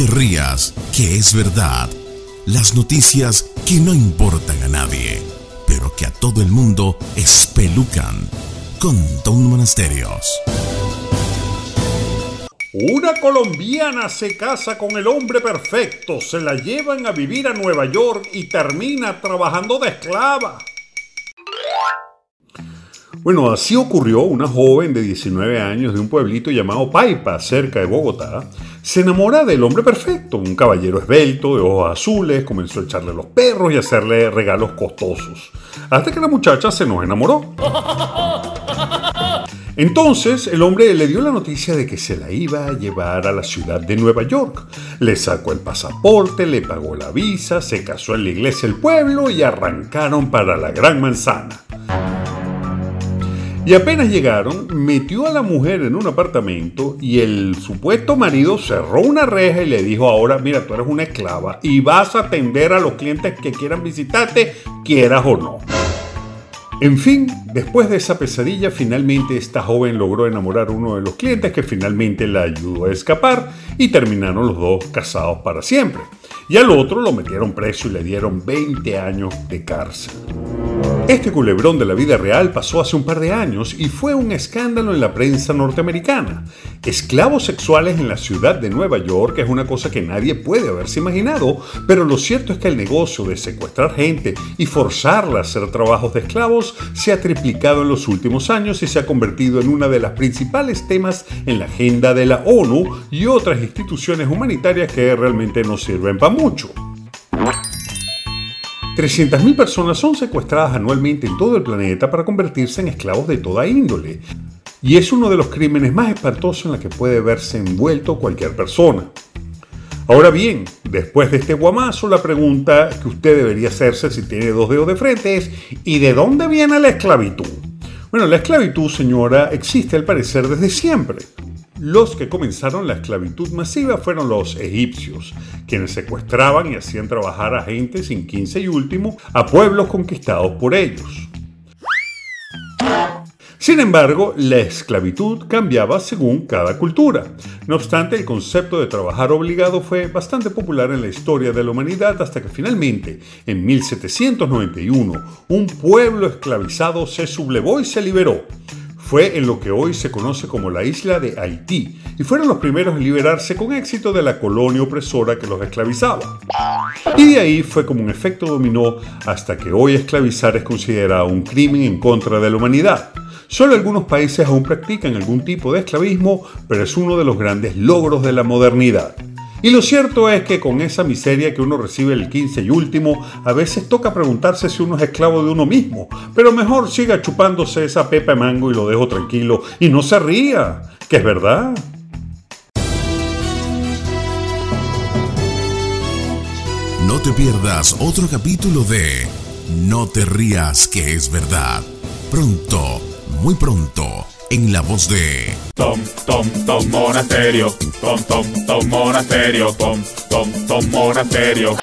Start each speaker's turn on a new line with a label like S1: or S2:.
S1: te rías, que es verdad. Las noticias que no importan a nadie, pero que a todo el mundo espelucan. Con Don Monasterios.
S2: Una colombiana se casa con el hombre perfecto, se la llevan a vivir a Nueva York y termina trabajando de esclava. Bueno, así ocurrió una joven de 19 años de un pueblito llamado Paipa, cerca de Bogotá. Se enamora del hombre perfecto, un caballero esbelto, de ojos azules, comenzó a echarle los perros y hacerle regalos costosos. Hasta que la muchacha se nos enamoró. Entonces el hombre le dio la noticia de que se la iba a llevar a la ciudad de Nueva York. Le sacó el pasaporte, le pagó la visa, se casó en la iglesia del pueblo y arrancaron para la Gran Manzana. Y apenas llegaron, metió a la mujer en un apartamento y el supuesto marido cerró una reja y le dijo ahora, mira, tú eres una esclava y vas a atender a los clientes que quieran visitarte, quieras o no. En fin, después de esa pesadilla, finalmente esta joven logró enamorar a uno de los clientes que finalmente la ayudó a escapar y terminaron los dos casados para siempre. Y al otro lo metieron preso y le dieron 20 años de cárcel. Este culebrón de la vida real pasó hace un par de años y fue un escándalo en la prensa norteamericana. Esclavos sexuales en la ciudad de Nueva York es una cosa que nadie puede haberse imaginado, pero lo cierto es que el negocio de secuestrar gente y forzarla a hacer trabajos de esclavos se ha triplicado en los últimos años y se ha convertido en una de las principales temas en la agenda de la ONU y otras instituciones humanitarias que realmente no sirven para mucho. 300.000 personas son secuestradas anualmente en todo el planeta para convertirse en esclavos de toda índole. Y es uno de los crímenes más espantosos en los que puede verse envuelto cualquier persona. Ahora bien, después de este guamazo, la pregunta que usted debería hacerse si tiene dos dedos de frente es ¿y de dónde viene la esclavitud? Bueno, la esclavitud, señora, existe al parecer desde siempre. Los que comenzaron la esclavitud masiva fueron los egipcios, quienes secuestraban y hacían trabajar a gente sin quince y último a pueblos conquistados por ellos. Sin embargo, la esclavitud cambiaba según cada cultura. No obstante, el concepto de trabajar obligado fue bastante popular en la historia de la humanidad hasta que finalmente, en 1791, un pueblo esclavizado se sublevó y se liberó fue en lo que hoy se conoce como la isla de Haití y fueron los primeros en liberarse con éxito de la colonia opresora que los esclavizaba. Y de ahí fue como un efecto dominó hasta que hoy esclavizar es considerado un crimen en contra de la humanidad. Solo algunos países aún practican algún tipo de esclavismo, pero es uno de los grandes logros de la modernidad. Y lo cierto es que con esa miseria que uno recibe el 15 y último, a veces toca preguntarse si uno es esclavo de uno mismo. Pero mejor siga chupándose esa pepa de mango y lo dejo tranquilo. Y no se ría, que es verdad.
S1: No te pierdas otro capítulo de No te rías, que es verdad. Pronto, muy pronto en la voz de
S3: Tom, Tom, Tom Monasterio, Tom, Tom, Tom Monasterio, Tom, Tom, Tom Monasterio.